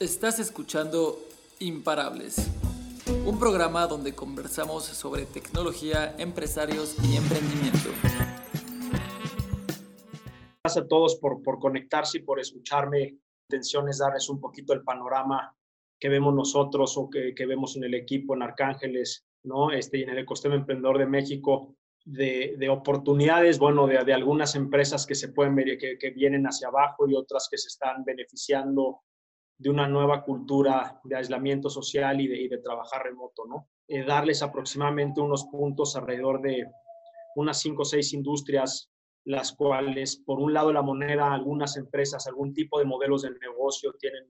Estás escuchando Imparables, un programa donde conversamos sobre tecnología, empresarios y emprendimiento. Gracias a todos por, por conectarse y por escucharme. intención es darles un poquito el panorama que vemos nosotros o que, que vemos en el equipo en Arcángeles, ¿no? Este, y en el ecosistema emprendedor de México, de, de oportunidades, bueno, de, de, algunas empresas que se pueden ver, que, que vienen hacia abajo y otras que se están beneficiando de una nueva cultura de aislamiento social y de, trabajar remoto, ¿no? Eh, darles aproximadamente unos puntos alrededor de unas cinco o seis industrias, las cuales, por un lado, la moneda, algunas empresas, algún tipo de modelos de negocio tienen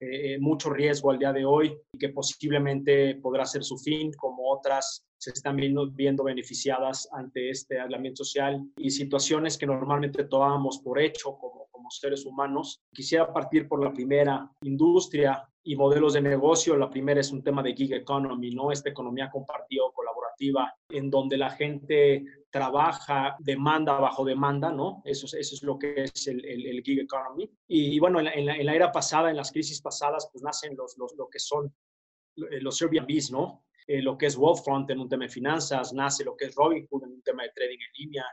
eh, mucho riesgo al día de hoy y que posiblemente podrá ser su fin, como otras se están viendo, viendo beneficiadas ante este aislamiento social y situaciones que normalmente tomábamos por hecho como, seres humanos. Quisiera partir por la primera, industria y modelos de negocio. La primera es un tema de gig economy, ¿no? Esta economía compartida, colaborativa, en donde la gente trabaja demanda bajo demanda, ¿no? Eso, es, eso es lo que es el, el, el gig economy. Y, y bueno, en la, en, la, en la, era pasada, en las crisis pasadas, pues nacen los, los, lo que son los Airbnbs, ¿no? Eh, lo que es Wealthfront en un tema de finanzas, nace lo que es Robinhood en un tema de trading en línea,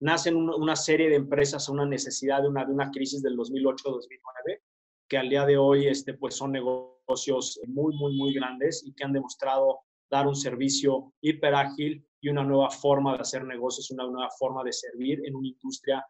nacen una, serie de empresas a una necesidad de una, de una crisis del 2008-2009 que al día de hoy este, pues son negocios muy, muy, muy grandes y que han demostrado dar un servicio hiper ágil y una nueva forma de hacer negocios, una nueva forma de servir en una industria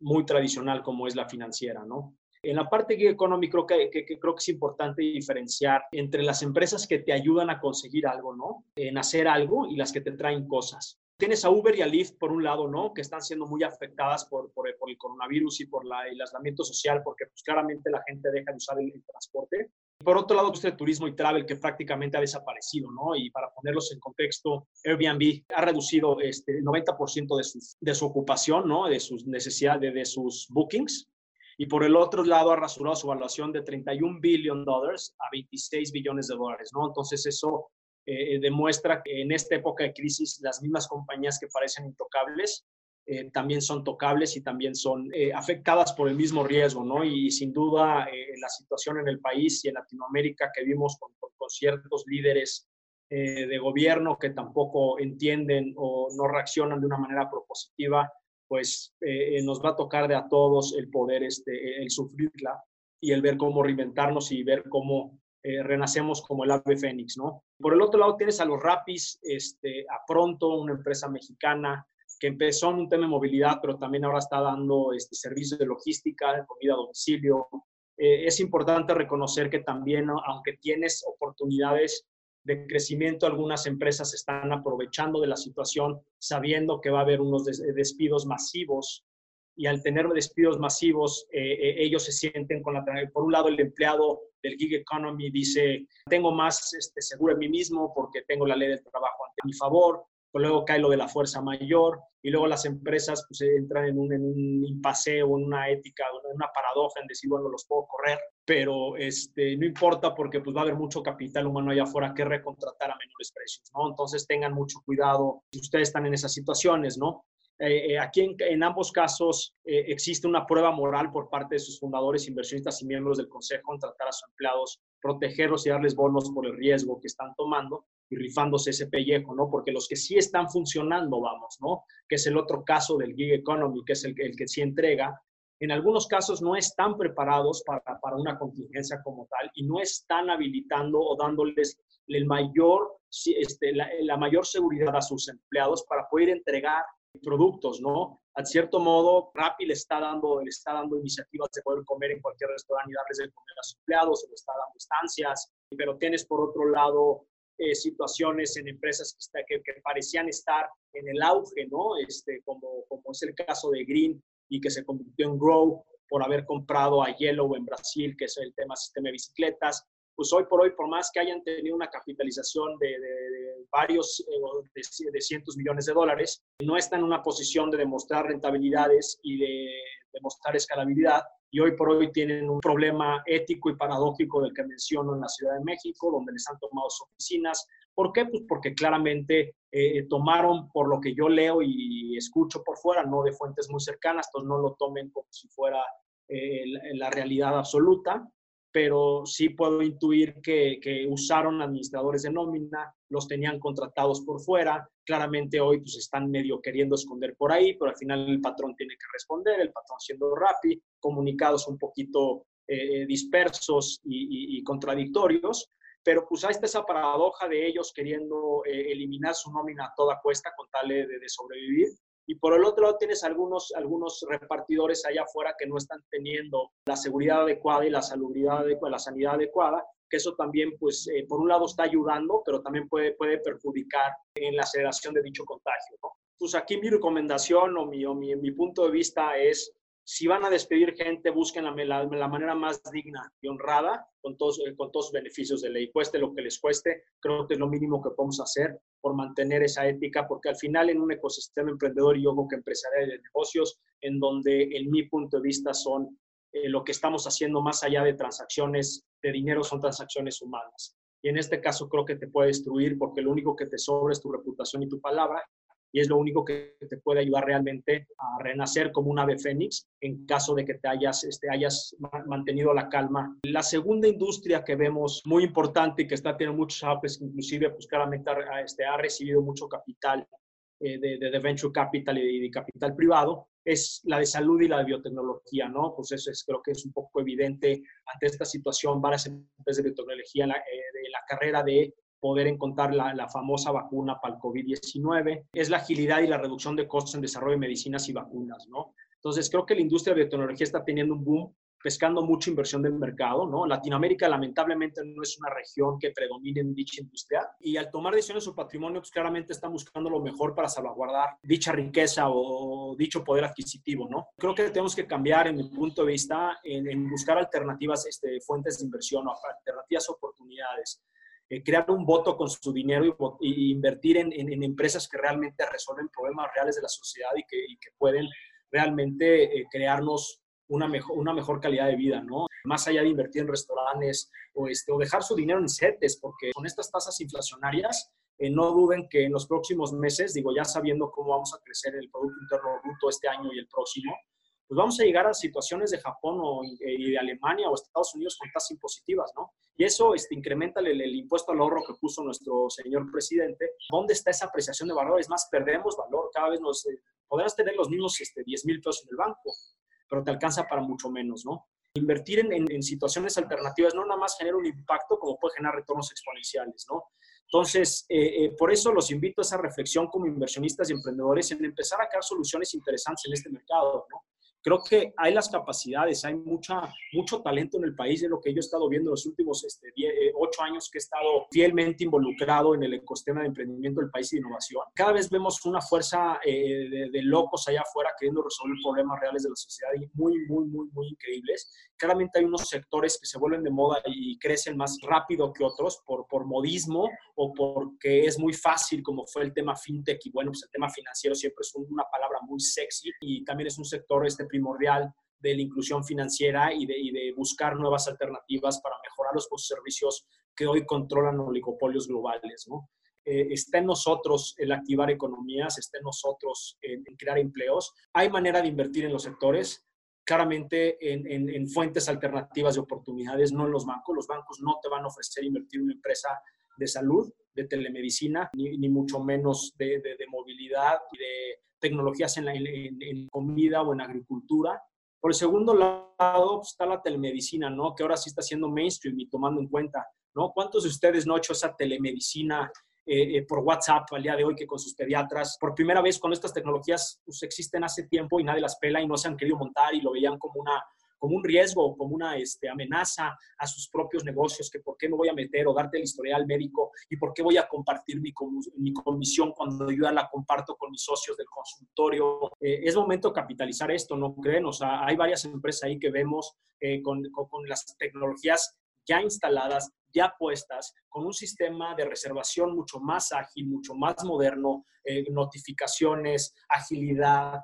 muy tradicional como es la financiera, ¿no? En la parte economy creo que, que, que, creo que es importante diferenciar entre las empresas que te ayudan a conseguir algo, ¿no? En hacer algo y las que te traen cosas. Tienes a Uber y a Lyft por un lado, ¿no? Que están siendo muy afectadas por, por, por el coronavirus y por la, el aislamiento social, porque pues claramente la gente deja de usar el, el transporte. Por otro lado, usted turismo y travel que prácticamente ha desaparecido, ¿no? Y para ponerlos en contexto, Airbnb ha reducido este, el 90% de, sus, de su ocupación, ¿no? De sus necesidades, de sus bookings. Y por el otro lado, ha rasurado su evaluación de 31 billion dólares a 26 billones de dólares, ¿no? Entonces, eso eh, demuestra que en esta época de crisis, las mismas compañías que parecen intocables eh, también son tocables y también son eh, afectadas por el mismo riesgo, ¿no? Y, sin duda la situación en el país y en Latinoamérica que vimos con, con, ciertos líderes de gobierno que tampoco entienden o no reaccionan de una manera propositiva, pues nos va a tocar de a todos el poder, este, el sufrirla y el ver cómo reinventarnos y ver cómo eh, renacemos como el ave fénix, ¿no? Por el otro lado tienes a los Rapis, este, a Pronto, una empresa mexicana que empezó en un tema de movilidad, pero también ahora está dando este, servicios de logística, comida a domicilio. Eh, es importante reconocer que también, aunque tienes oportunidades de crecimiento, algunas empresas están aprovechando de la situación, sabiendo que va a haber unos des despidos masivos y al tener despidos masivos, eh, ellos se sienten con la... Por un lado, el empleado del gig economy dice, tengo más este, seguro en mí mismo porque tengo la ley del trabajo ante mi favor, luego cae lo de la fuerza mayor y luego las empresas pues, entran en un, en un impasse o en una ética, en una paradoja en decir, bueno, los puedo correr, pero este, no importa porque pues, va a haber mucho capital humano allá afuera que recontratar a menores precios, ¿no? Entonces tengan mucho cuidado si ustedes están en esas situaciones, ¿no? Eh, aquí en, en, ambos casos eh, existe una prueba moral por parte de sus fundadores, inversionistas y miembros del consejo en tratar a sus empleados, protegerlos y darles bonos por el riesgo que están tomando y rifándose ese pellejo, ¿no? Porque los que sí están funcionando, vamos, ¿no? Que es el otro caso del gig economy, que es el, el que sí entrega, en algunos casos no están preparados para, para una contingencia como tal y no están habilitando o dándoles el mayor, este, la, la mayor seguridad a sus empleados para poder entregar productos, ¿no? A cierto modo, Rappi le está dando, le está dando iniciativas de poder comer en cualquier restaurante y darles de comer a sus empleados, le está dando estancias, pero tienes por otro lado eh, situaciones en empresas que, está, que, que, parecían estar en el auge, ¿no? Este, como, como es el caso de Green y que se convirtió en Grow por haber comprado a Yellow en Brasil, que es el tema sistema de bicicletas. Pues hoy por hoy, por más que hayan tenido una capitalización de, de, de varios, eh, de, de, cientos millones de dólares, no están en una posición de demostrar rentabilidades y de demostrar escalabilidad, y hoy por hoy tienen un problema ético y paradójico del que menciono en la Ciudad de México, donde les han tomado sus oficinas. ¿Por qué? Pues porque claramente eh, tomaron, por lo que yo leo y escucho por fuera, no de fuentes muy cercanas, entonces no lo tomen como si fuera eh, la, realidad absoluta, pero sí puedo intuir que, que, usaron administradores de nómina, los tenían contratados por fuera, claramente hoy pues están medio queriendo esconder por ahí, pero al final el patrón tiene que responder, el patrón siendo rápido, comunicados un poquito eh, dispersos y, contradictorios, pero pues ahí está esa paradoja de ellos queriendo eh, eliminar su nómina a toda cuesta con tal de, de sobrevivir y por el otro lado tienes algunos, algunos repartidores allá afuera que no están teniendo la seguridad adecuada y la salubridad adecuada, la sanidad adecuada, que eso también, pues, eh, por un lado está ayudando, pero también puede, puede perjudicar en la aceleración de dicho contagio, ¿no? Pues aquí mi recomendación o mi, o mi, mi punto de vista es si van a despedir gente, busquen la, la, manera más digna y honrada con todos, eh, con todos los beneficios de ley. Cueste lo que les cueste, creo que es lo mínimo que podemos hacer por mantener esa ética, porque al final en un ecosistema emprendedor y yo creo que empresarial de negocios, en donde en mi punto de vista son eh, lo que estamos haciendo más allá de transacciones de dinero, son transacciones humanas. Y en este caso creo que te puede destruir porque lo único que te sobra es tu reputación y tu palabra y es lo único que te puede ayudar realmente a renacer como un ave fénix en caso de que te hayas, este, hayas mantenido la calma. La segunda industria que vemos muy importante y que está teniendo muchos apes, inclusive pues claramente ha, este, ha recibido mucho capital eh, de, de, venture capital y de, capital privado, es la de salud y la de biotecnología, ¿no? Pues eso es, creo que es un poco evidente ante esta situación, varias empresas de biotecnología, la, eh, de la carrera de poder encontrar la, famosa vacuna para el COVID-19, es la agilidad y la reducción de costos en desarrollo de medicinas y vacunas, ¿no? Entonces, creo que la industria de biotecnología está teniendo un boom, pescando mucha inversión del mercado, ¿no? Latinoamérica lamentablemente no es una región que predomine en dicha industria y al tomar decisiones su patrimonio, pues claramente están buscando lo mejor para salvaguardar dicha riqueza o dicho poder adquisitivo, ¿no? Creo que tenemos que cambiar, en mi punto de vista, en, buscar alternativas, este, fuentes de inversión o alternativas oportunidades eh, crear un voto con su dinero y, invertir en, empresas que realmente resuelven problemas reales de la sociedad y que, pueden realmente eh, crearnos una mejor, una mejor calidad de vida, ¿no? Más allá de invertir en restaurantes o, este, o dejar su dinero en CETES, porque con estas tasas inflacionarias, eh, no duden que en los próximos meses, digo, ya sabiendo cómo vamos a crecer el Producto Interno Bruto este año y el próximo, pues vamos a llegar a situaciones de Japón o, y de Alemania o Estados Unidos con tasas impositivas, ¿no? Y eso este, incrementa el, impuesto al ahorro que puso nuestro señor presidente. ¿Dónde está esa apreciación de valor? Es más, perdemos valor. Cada vez nos eh, podrás tener los mismos este, 10 mil pesos en el banco, pero te alcanza para mucho menos, ¿no? Invertir en, en, situaciones alternativas no nada más genera un impacto como puede generar retornos exponenciales, ¿no? Entonces, eh, eh, por eso los invito a esa reflexión como inversionistas y emprendedores en empezar a crear soluciones interesantes en este mercado, ¿no? Creo que hay las capacidades, hay mucha, mucho talento en el país, de lo que yo he estado viendo en los últimos este, eh, ocho años que he estado fielmente involucrado en el ecosistema de emprendimiento del país y de innovación. Cada vez vemos una fuerza eh, de, locos allá afuera queriendo resolver problemas reales de la sociedad y muy, muy, muy, muy increíbles. Claramente hay unos sectores que se vuelven de moda y crecen más rápido que otros por, por modismo o porque es muy fácil, como fue el tema fintech y bueno, pues el tema financiero siempre es una palabra muy sexy y también es un sector este primordial de la inclusión financiera y de, buscar nuevas alternativas para mejorar los servicios que hoy controlan oligopolios globales. ¿no? Eh, está en nosotros el activar economías, está en nosotros en, crear empleos. Hay manera de invertir en los sectores, claramente en, fuentes alternativas de oportunidades, no en los bancos. Los bancos no te van a ofrecer invertir en una empresa de salud, de telemedicina, ni, mucho menos de, de movilidad y de tecnologías en, en, comida o en agricultura. Por el segundo lado pues, está la telemedicina, ¿no? Que ahora sí está siendo mainstream y tomando en cuenta, ¿no? ¿Cuántos de ustedes no han hecho esa telemedicina eh, eh, por WhatsApp al día de hoy que con sus pediatras? Por primera vez con estas tecnologías pues, existen hace tiempo y nadie las pela y no se han querido montar y lo veían como una como un riesgo, como una este, amenaza a sus propios negocios, que por qué me voy a meter o darte el historial médico y por qué voy a compartir mi, mi comisión cuando yo ya la comparto con mis socios del consultorio. Eh, es momento de capitalizar esto, ¿no creen? O sea, hay varias empresas ahí que vemos eh, con, con, las tecnologías ya instaladas, ya puestas, con un sistema de reservación mucho más ágil, mucho más moderno, eh, notificaciones, agilidad,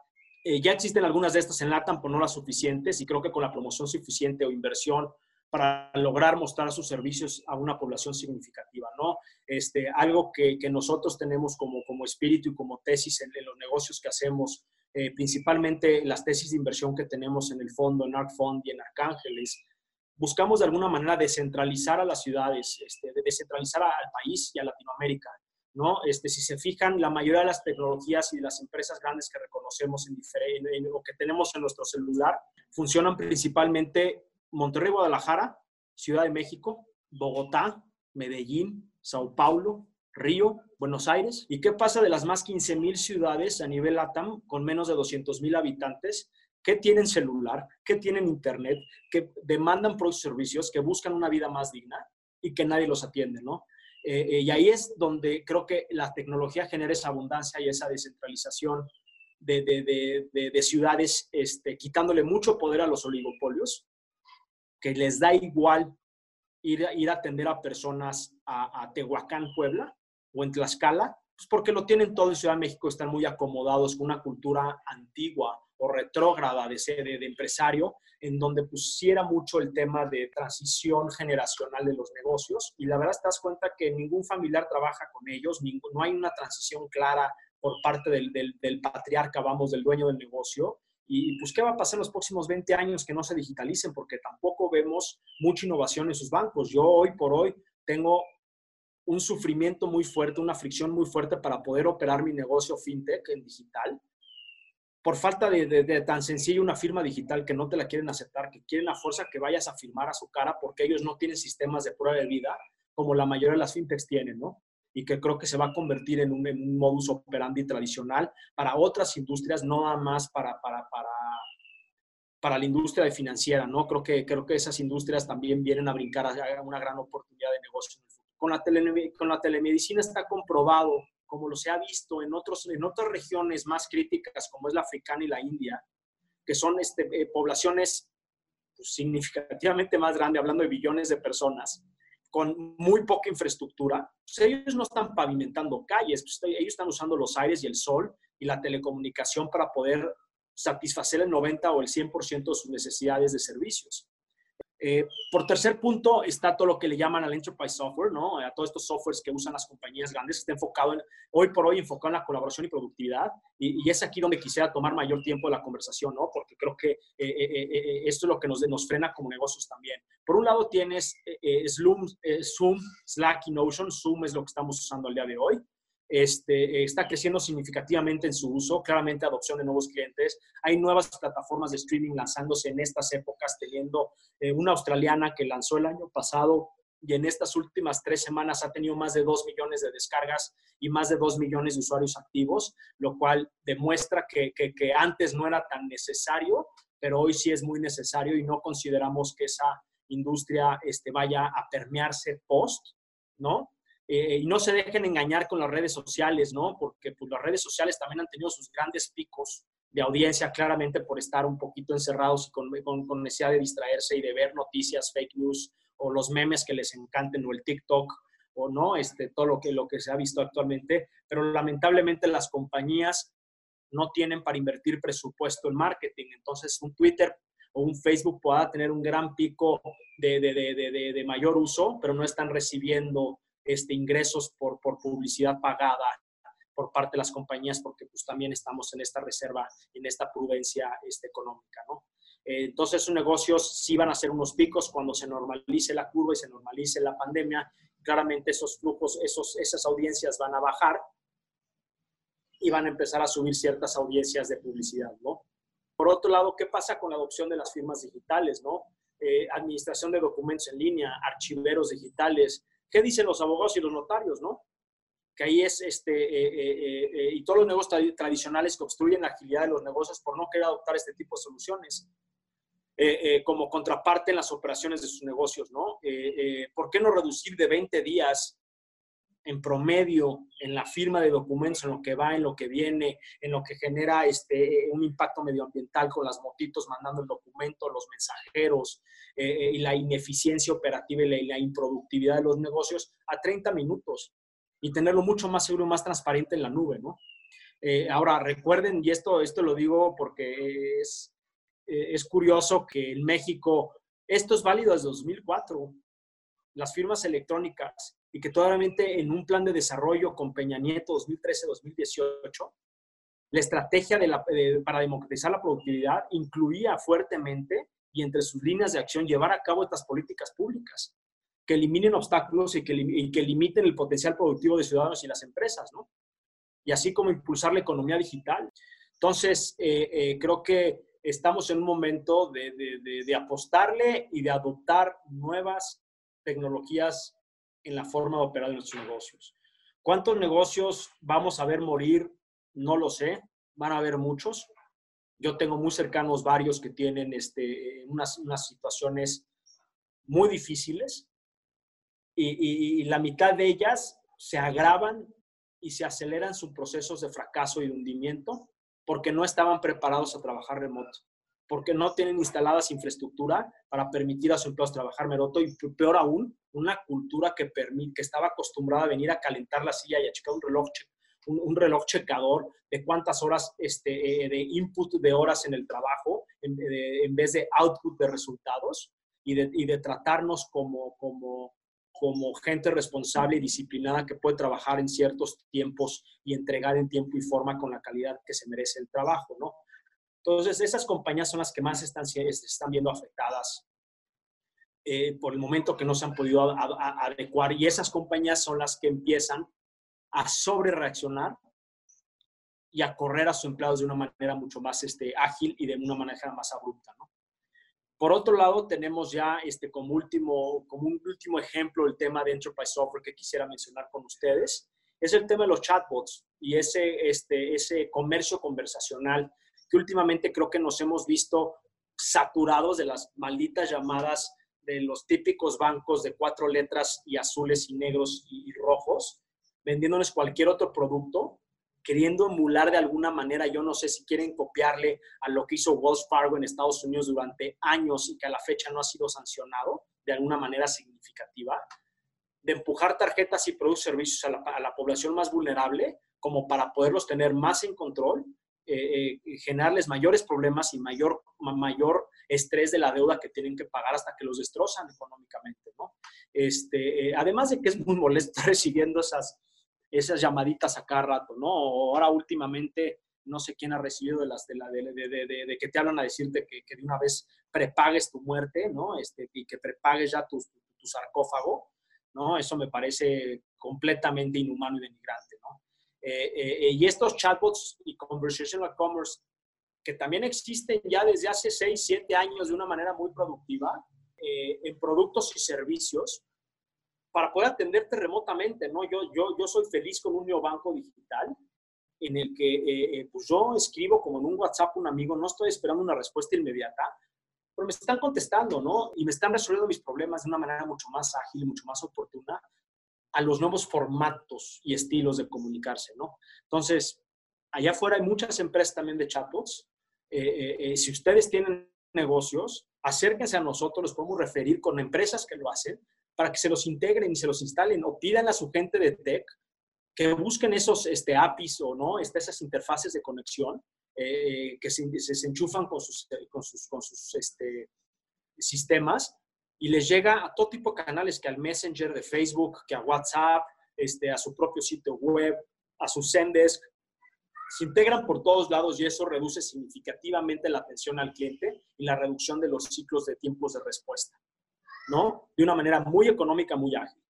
eh, ya existen algunas de estas en LATAM, pero no las suficientes, y creo que con la promoción suficiente o inversión para lograr mostrar sus servicios a una población significativa, ¿no? Este, algo que, nosotros tenemos como, como espíritu y como tesis en, los negocios que hacemos, eh, principalmente las tesis de inversión que tenemos en el fondo, en ArcFund y en Arcángeles, buscamos de alguna manera descentralizar a las ciudades, este, descentralizar al país y a Latinoamérica. ¿No? Este, si se fijan, la mayoría de las tecnologías y las empresas grandes que reconocemos en, en, o que tenemos en nuestro celular funcionan principalmente Monterrey, Guadalajara, Ciudad de México, Bogotá, Medellín, Sao Paulo, Río, Buenos Aires. ¿Y qué pasa de las más 15 mil ciudades a nivel LATAM con menos de 200 mil habitantes que tienen celular, que tienen internet, que demandan productos y servicios, que buscan una vida más digna y que nadie los atiende, ¿no? Eh, eh, y ahí es donde creo que la tecnología genera esa abundancia y esa descentralización de, de, de, ciudades, este, quitándole mucho poder a los oligopolios, que les da igual ir, ir a atender a personas a, a Tehuacán, Puebla, o en Tlaxcala, pues porque lo tienen todo en Ciudad de México, están muy acomodados con una cultura antigua, o retrógrada de, sede de empresario, en donde pusiera mucho el tema de transición generacional de los negocios. Y la verdad te das cuenta que ningún familiar trabaja con ellos, no hay una transición clara por parte del, del, patriarca, vamos, del dueño del negocio. Y pues, ¿qué va a pasar en los próximos 20 años que no se digitalicen? Porque tampoco vemos mucha innovación en sus bancos. Yo hoy por hoy tengo un sufrimiento muy fuerte, una fricción muy fuerte para poder operar mi negocio fintech en digital por falta de, tan sencillo una firma digital que no te la quieren aceptar, que quieren la fuerza que vayas a firmar a su cara porque ellos no tienen sistemas de prueba de vida como la mayoría de las fintechs tienen, ¿no? Y que creo que se va a convertir en un, modus operandi tradicional para otras industrias, no nada más para, para, para, para la industria financiera, ¿no? Creo que, creo que esas industrias también vienen a brincar a una gran oportunidad de negocio. Con la, con la telemedicina está comprobado como lo se ha visto en, otros, en otras regiones más críticas, como es la africana y la india, que son este, eh, poblaciones pues, significativamente más grandes, hablando de billones de personas, con muy poca infraestructura, pues, ellos no están pavimentando calles, pues, ellos están usando los aires y el sol y la telecomunicación para poder satisfacer el 90 o el 100% de sus necesidades de servicios. Eh, por tercer punto está todo lo que le llaman al enterprise software, ¿no? A todos estos softwares que usan las compañías grandes, está enfocado en, hoy por hoy enfocado en la colaboración y productividad, y, es aquí donde quisiera tomar mayor tiempo de la conversación, ¿no? Porque creo que eh, eh, esto es lo que nos, nos frena como negocios también. Por un lado tienes Zoom, Zoom, Slack y Notion, Zoom es lo que estamos usando al día de hoy, este, está creciendo significativamente en su uso, claramente adopción de nuevos clientes. Hay nuevas plataformas de streaming lanzándose en estas épocas, teniendo eh, una australiana que lanzó el año pasado y en estas últimas tres semanas ha tenido más de dos millones de descargas y más de dos millones de usuarios activos, lo cual demuestra que, que antes no era tan necesario, pero hoy sí es muy necesario y no consideramos que esa industria este, vaya a permearse post, ¿no? Eh, y no se dejen engañar con las redes sociales, ¿no? Porque pues, las redes sociales también han tenido sus grandes picos de audiencia, claramente por estar un poquito encerrados y con, con, necesidad de distraerse y de ver noticias, fake news o los memes que les encanten o el TikTok o no, este, todo lo que, lo que se ha visto actualmente. Pero lamentablemente las compañías no tienen para invertir presupuesto en marketing. Entonces, un Twitter o un Facebook pueda tener un gran pico de, de, de, de mayor uso, pero no están recibiendo este, ingresos por, por publicidad pagada por parte de las compañías, porque pues también estamos en esta reserva, en esta prudencia este, económica, ¿no? Entonces, sus negocios sí van a ser unos picos cuando se normalice la curva y se normalice la pandemia. Claramente esos flujos, esos, esas audiencias van a bajar y van a empezar a subir ciertas audiencias de publicidad, ¿no? Por otro lado, ¿qué pasa con la adopción de las firmas digitales, ¿no? Eh, administración de documentos en línea, archiveros digitales, ¿Qué dicen los abogados y los notarios, no? Que ahí es, este, eh, eh, eh, y todos los negocios tradicionales que obstruyen la agilidad de los negocios por no querer adoptar este tipo de soluciones. como contraparte en las operaciones de sus negocios, ¿no? ¿Por qué no reducir de 20 días en promedio en la firma de documentos, en lo que va, en lo que viene, en lo que genera este, un impacto medioambiental con las motitos mandando el documento, los mensajeros, eh, y la ineficiencia operativa y la, improductividad de los negocios a 30 minutos y tenerlo mucho más seguro y más transparente en la nube, ¿no? Eh, ahora, recuerden, y esto, esto lo digo porque es, eh, es curioso que en México, esto es válido desde 2004, las firmas electrónicas, y que todavía en un plan de desarrollo con Peña Nieto 2013-2018, la estrategia de la, para democratizar la productividad incluía fuertemente y entre sus líneas de acción llevar a cabo estas políticas públicas que eliminen obstáculos y que, que limiten el potencial productivo de ciudadanos y las empresas, ¿no? Y así como impulsar la economía digital. Entonces, eh, eh, creo que estamos en un momento de, de, de, apostarle y de adoptar nuevas tecnologías en la forma de operar nuestros negocios. ¿Cuántos negocios vamos a ver morir? No lo sé, van a haber muchos. Yo tengo muy cercanos varios que tienen este, unas, unas situaciones muy difíciles y, la mitad de ellas se agravan y se aceleran sus procesos de fracaso y hundimiento porque no estaban preparados a trabajar remoto, porque no tienen instaladas infraestructura para permitir a sus empleados trabajar remoto y peor aún, una cultura que, permite, que estaba acostumbrada a venir a calentar la silla y a checar un reloj, un, reloj checador de cuántas horas este, eh, de input de horas en el trabajo en, en vez de output de resultados y de, y de tratarnos como, como, como gente responsable y disciplinada que puede trabajar en ciertos tiempos y entregar en tiempo y forma con la calidad que se merece el trabajo, ¿no? Entonces, esas compañías son las que más están, están viendo afectadas eh, por el momento que no se han podido adecuar y esas compañías son las que empiezan a sobre reaccionar y a correr a sus empleados de una manera mucho más este, ágil y de una manera más abrupta, ¿no? Por otro lado, tenemos ya este, como, último, como un último ejemplo el tema de Enterprise Software que quisiera mencionar con ustedes. Es el tema de los chatbots y ese, este, ese comercio conversacional que últimamente creo que nos hemos visto saturados de las malditas llamadas de los típicos bancos de cuatro letras y azules y negros y rojos, vendiéndoles cualquier otro producto queriendo emular de alguna manera, yo no sé si quieren copiarle a lo que hizo Wells Fargo en Estados Unidos durante años y que a la fecha no ha sido sancionado de alguna manera significativa, de empujar tarjetas y productos servicios a la, población más vulnerable como para poderlos tener más en control, eh, eh, generarles mayores problemas y mayor, mayor estrés de la deuda que tienen que pagar hasta que los destrozan económicamente, ¿no? Este, eh, además de que es muy molesto recibiendo esas, esas llamaditas a cada rato, ¿no? ahora últimamente, no sé quién ha recibido de las de, la, de, de, de que te hablan a decirte que, que, de una vez prepagues tu muerte, ¿no? Este, y que prepagues ya tu, tu, sarcófago, ¿no? Eso me parece completamente inhumano y denigrante, ¿no? Eh, eh, y estos chatbots y conversational commerce que también existen ya desde hace 6, 7 años de una manera muy productiva eh, en productos y servicios, para poder atenderte remotamente, ¿no? Yo, yo, yo soy feliz con un neobanco digital en el que eh, eh, pues yo escribo como en un WhatsApp un amigo, no estoy esperando una respuesta inmediata, pero me están contestando, ¿no? Y me están resolviendo mis problemas de una manera mucho más ágil mucho más oportuna a los nuevos formatos y estilos de comunicarse, ¿no? Entonces, allá afuera hay muchas empresas también de chatbots. Eh, si ustedes tienen negocios, acérquense a nosotros, los podemos referir con empresas que lo hacen para que se los integren y se los instalen o pidan a su gente de tech que busquen esos este, APIs o no, este, esas interfaces de conexión eh, que se, se, enchufan con sus, con sus, con sus este, sistemas y les llega a todo tipo de canales, que al Messenger de Facebook, que a WhatsApp, este, a su propio sitio web, a su Zendesk. Se integran por todos lados y eso reduce significativamente la atención al cliente y la reducción de los ciclos de tiempos de respuesta. ¿no? De una manera muy económica, muy ágil.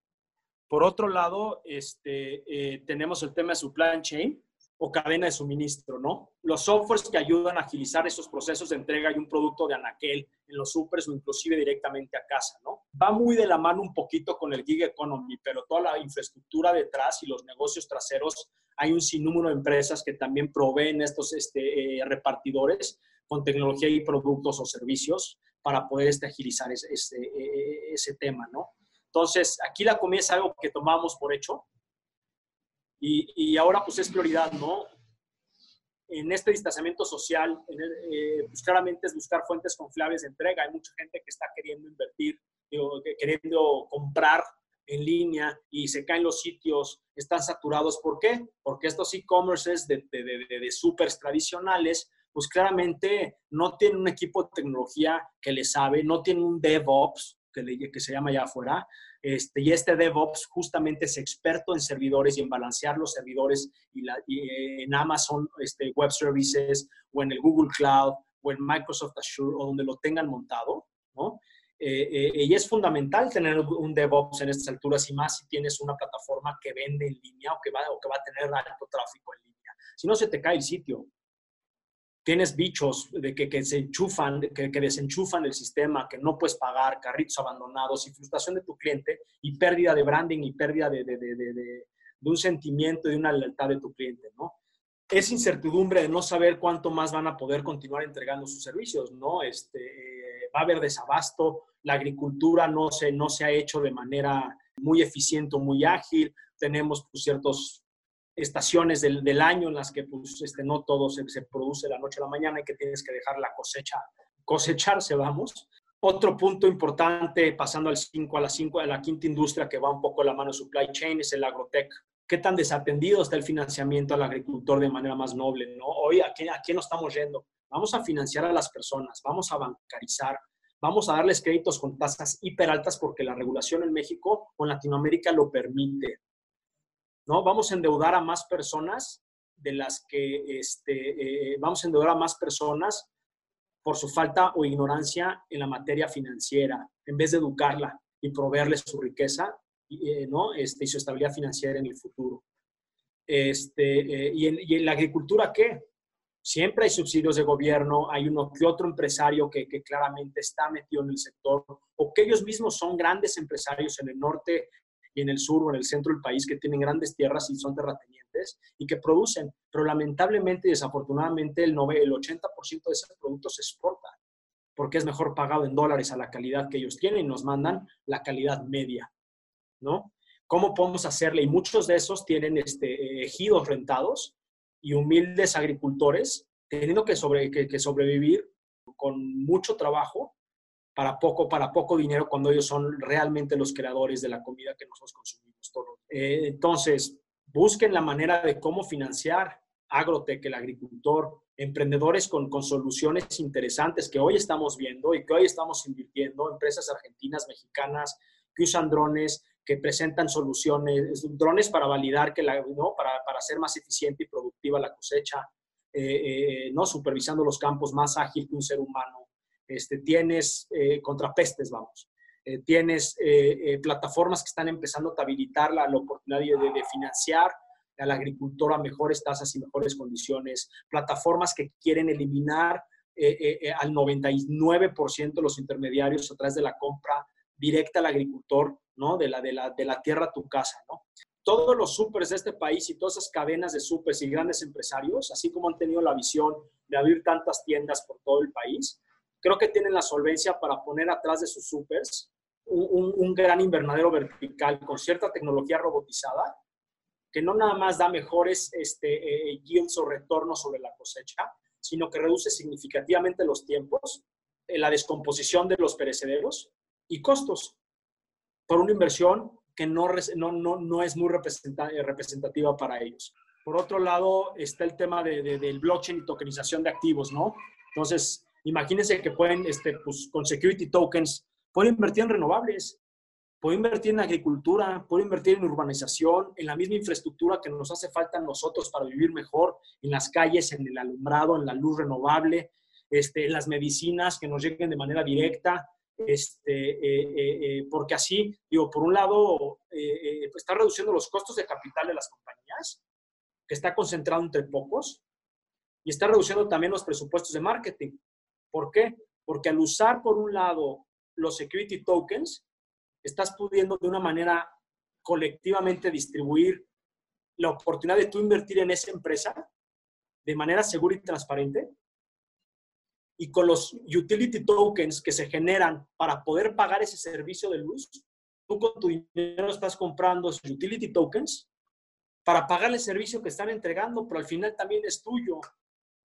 Por otro lado, este, eh, tenemos el tema de supply chain o cadena de suministro, ¿no? Los softwares que ayudan a agilizar esos procesos de entrega y un producto de anaquel en los supers o inclusive directamente a casa, ¿no? Va muy de la mano un poquito con el gig economy, pero toda la infraestructura detrás y los negocios traseros, hay un sinnúmero de empresas que también proveen estos este, eh, repartidores con tecnología y productos o servicios para poder este, agilizar ese, ese, e, ese, tema, ¿no? Entonces, aquí la comida es algo que tomamos por hecho y, ahora pues es prioridad, ¿no? En este distanciamiento social, eh, pues claramente es buscar fuentes confiables de entrega. Hay mucha gente que está queriendo invertir, digo, queriendo comprar en línea y se caen los sitios, están saturados. ¿Por qué? Porque estos e-commerces de, de, de, de supers tradicionales pues claramente no tiene un equipo de tecnología que le sabe, no tiene un DevOps, que, le, que se llama allá afuera, este, y este DevOps justamente es experto en servidores y en balancear los servidores y, la, y en Amazon este, Web Services o en el Google Cloud o en Microsoft Azure o donde lo tengan montado, ¿no? Eh, eh, y es fundamental tener un DevOps en estas alturas y más si tienes una plataforma que vende en línea o que va, o que va a tener alto tráfico en línea. Si no, se te cae el sitio. Tienes bichos de que, que se enchufan, que, que, desenchufan el sistema, que no puedes pagar, carritos abandonados y frustración de tu cliente y pérdida de branding y pérdida de, de, de, de un sentimiento y de una lealtad de tu cliente, ¿no? Es incertidumbre de no saber cuánto más van a poder continuar entregando sus servicios, ¿no? Este, va a haber desabasto, la agricultura no se, no se ha hecho de manera muy eficiente, muy ágil, tenemos pues, ciertas estaciones del, del, año en las que pues, este, no todo se, se, produce de la noche a la mañana y que tienes que dejar la cosecha, cosecharse, vamos. Otro punto importante, pasando al 5 a la 5, a la quinta industria que va un poco a la mano de supply chain, es el agrotech. ¿Qué tan desatendido está el financiamiento al agricultor de manera más noble? ¿no? Hoy, ¿a quién, ¿a quién nos estamos yendo? Vamos a financiar a las personas, vamos a bancarizar, vamos a darles créditos con tasas hiper altas porque la regulación en México o en Latinoamérica lo permite. ¿No? Vamos a endeudar a más personas de las que, este, eh, vamos a endeudar a más personas por su falta o ignorancia en la materia financiera, en vez de educarla y proveerles su riqueza eh, ¿no? este, y su estabilidad financiera en el futuro. Este, eh, y, en, y en la agricultura, ¿qué? Siempre hay subsidios de gobierno, hay uno que otro empresario que, que, claramente está metido en el sector, o que ellos mismos son grandes empresarios en el norte y en el sur o en el centro del país que tienen grandes tierras y son terratenientes y que producen, pero lamentablemente y desafortunadamente el, 9, el 80% de esos productos se exporta porque es mejor pagado en dólares a la calidad que ellos tienen y nos mandan la calidad media, ¿no? ¿Cómo podemos hacerle? Y muchos de esos tienen este, ejidos rentados y humildes agricultores teniendo que, sobre, que, que sobrevivir con mucho trabajo para poco, para poco dinero cuando ellos son realmente los creadores de la comida que nosotros consumimos todos. Eh, entonces, busquen la manera de cómo financiar Agrotech, el agricultor, emprendedores con, con, soluciones interesantes que hoy estamos viendo y que hoy estamos invirtiendo, empresas argentinas, mexicanas, que usan drones, que presentan soluciones, drones para validar que la, ¿no? para, para ser más eficiente y productiva la cosecha, eh, eh, ¿no? supervisando los campos más ágil que un ser humano. Este, tienes eh, contrapestes, vamos. Eh, tienes eh, eh, plataformas que están empezando a habilitar la, la oportunidad de, de, financiar al agricultor a mejores tasas y mejores condiciones. Plataformas que quieren eliminar al 99% de los intermediarios a través de la compra directa al agricultor, ¿no? De la, de la, de la tierra a tu casa, ¿no? Todos los supers de este país y todas esas cadenas de supers y grandes empresarios, así como han tenido la visión de abrir tantas tiendas por todo el país, creo que tienen la solvencia para poner atrás de sus supers un, un, gran invernadero vertical con cierta tecnología robotizada que no nada más da mejores este, eh, yields o retornos sobre la cosecha, sino que reduce significativamente los tiempos, eh, la descomposición de los perecederos y costos por una inversión que no, no, no, no es muy representativa para ellos. Por otro lado, está el tema de, de, del blockchain y tokenización de activos, ¿no? Entonces, imagínense que pueden, este, pues, con security tokens, pueden invertir en renovables, pueden invertir en agricultura, pueden invertir en urbanización, en la misma infraestructura que nos hace falta a nosotros para vivir mejor, en las calles, en el alumbrado, en la luz renovable, este, en las medicinas que nos lleguen de manera directa, este, eh, eh, eh, porque así, digo, por un lado, eh, está reduciendo los costos de capital de las compañías, que está concentrado entre pocos, y está reduciendo también los presupuestos de marketing. ¿Por qué? Porque al usar, por un lado, los security tokens, estás pudiendo de una manera colectivamente distribuir la oportunidad de tú invertir en esa empresa de manera segura y transparente y con los utility tokens que se generan para poder pagar ese servicio de luz, tú con tu dinero estás comprando utility tokens para pagar el servicio que están entregando, pero al final también es tuyo.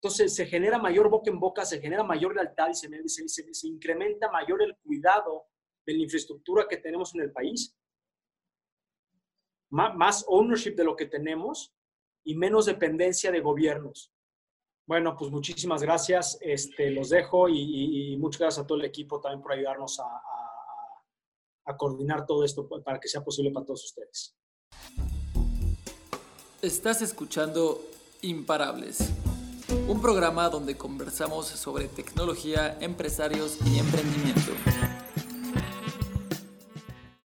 Entonces se genera mayor boca en boca, se genera mayor lealtad y se, se, se, incrementa mayor el cuidado de la infraestructura que tenemos en el país. Más ownership de lo que tenemos y menos dependencia de gobiernos. Bueno, pues muchísimas gracias. Este, los dejo y, y, muchas gracias a todo el equipo también por ayudarnos a coordinar todo esto para que sea posible para todos ustedes. Estás escuchando Imparables un programa donde conversamos sobre tecnología, empresarios y emprendimiento.